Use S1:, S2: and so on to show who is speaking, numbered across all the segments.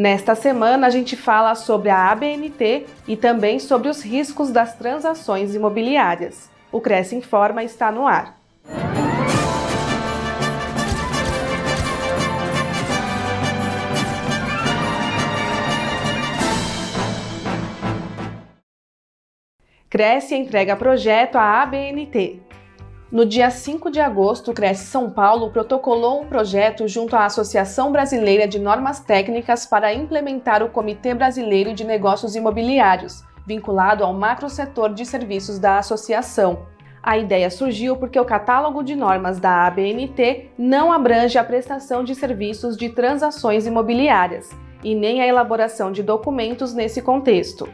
S1: Nesta semana, a gente fala sobre a ABNT e também sobre os riscos das transações imobiliárias. O Cresce Informa está no ar. Cresce entrega projeto à ABNT. No dia 5 de agosto, o Cresce São Paulo protocolou um projeto junto à Associação Brasileira de Normas Técnicas para implementar o Comitê Brasileiro de Negócios Imobiliários, vinculado ao macrosetor de serviços da associação. A ideia surgiu porque o catálogo de normas da ABNT não abrange a prestação de serviços de transações imobiliárias e nem a elaboração de documentos nesse contexto.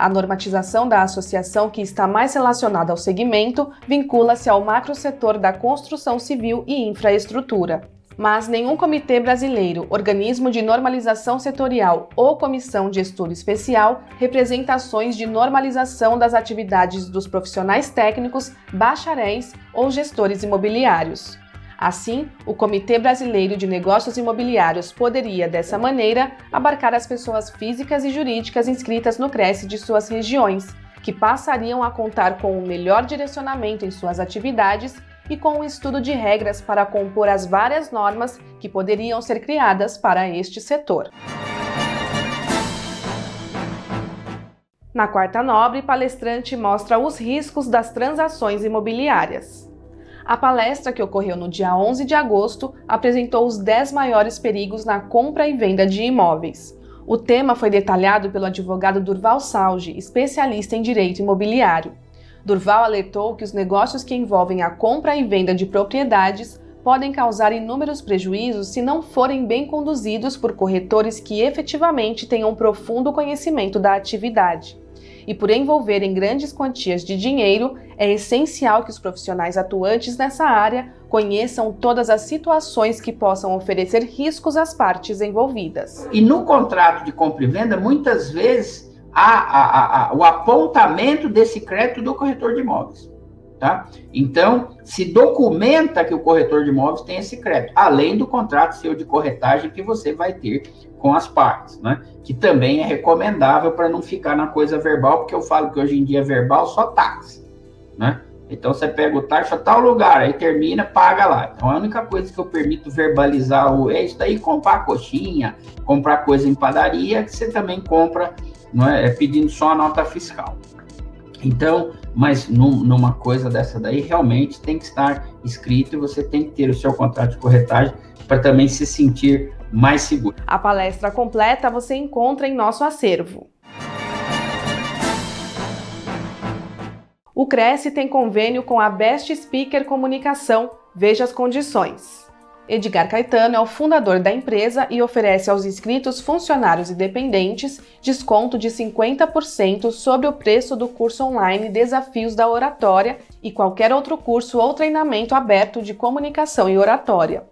S1: A normatização da associação que está mais relacionada ao segmento vincula-se ao macrosetor da construção civil e infraestrutura. Mas nenhum comitê brasileiro, organismo de normalização setorial ou comissão de estudo especial representa ações de normalização das atividades dos profissionais técnicos, bacharéis ou gestores imobiliários. Assim, o Comitê Brasileiro de Negócios Imobiliários poderia, dessa maneira, abarcar as pessoas físicas e jurídicas inscritas no CRES de suas regiões, que passariam a contar com o um melhor direcionamento em suas atividades e com o um estudo de regras para compor as várias normas que poderiam ser criadas para este setor. Na quarta nobre, palestrante mostra os riscos das transações imobiliárias. A palestra, que ocorreu no dia 11 de agosto, apresentou os 10 maiores perigos na compra e venda de imóveis. O tema foi detalhado pelo advogado Durval Salge, especialista em direito imobiliário. Durval alertou que os negócios que envolvem a compra e venda de propriedades podem causar inúmeros prejuízos se não forem bem conduzidos por corretores que efetivamente tenham profundo conhecimento da atividade e por envolverem grandes quantias de dinheiro, é essencial que os profissionais atuantes nessa área conheçam todas as situações que possam oferecer riscos às partes envolvidas.
S2: E no contrato de compra e venda, muitas vezes há, há, há o apontamento desse crédito do corretor de imóveis. Tá? Então, se documenta que o corretor de imóveis tem esse crédito, além do contrato seu de corretagem que você vai ter com as partes, né? Que também é recomendável para não ficar na coisa verbal, porque eu falo que hoje em dia é verbal só táxi, né? Então você pega o taxa tal lugar, aí termina, paga lá. Então a única coisa que eu permito verbalizar o é isso daí, comprar coxinha, comprar coisa em padaria, que você também compra, não é, é pedindo só a nota fiscal. Então, mas num, numa coisa dessa daí, realmente tem que estar escrito e você tem que ter o seu contrato de corretagem para também se sentir mais seguro.
S1: A palestra completa você encontra em nosso acervo. O Cresce tem convênio com a Best Speaker Comunicação. Veja as condições. Edgar Caetano é o fundador da empresa e oferece aos inscritos funcionários e dependentes desconto de 50% sobre o preço do curso online Desafios da Oratória e qualquer outro curso ou treinamento aberto de comunicação e oratória.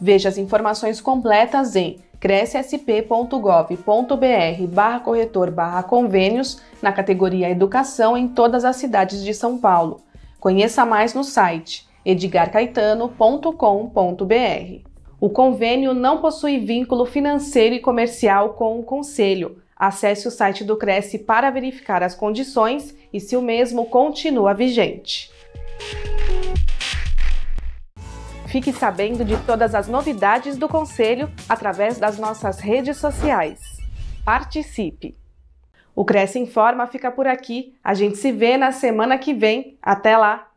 S1: Veja as informações completas em crescsp.gov.br barra corretor barra convênios na categoria Educação em todas as cidades de São Paulo. Conheça mais no site edgarcaetano.com.br. O convênio não possui vínculo financeiro e comercial com o Conselho. Acesse o site do Cresce para verificar as condições e se o mesmo continua vigente. Fique sabendo de todas as novidades do Conselho através das nossas redes sociais. Participe! O Cresce Informa fica por aqui. A gente se vê na semana que vem. Até lá!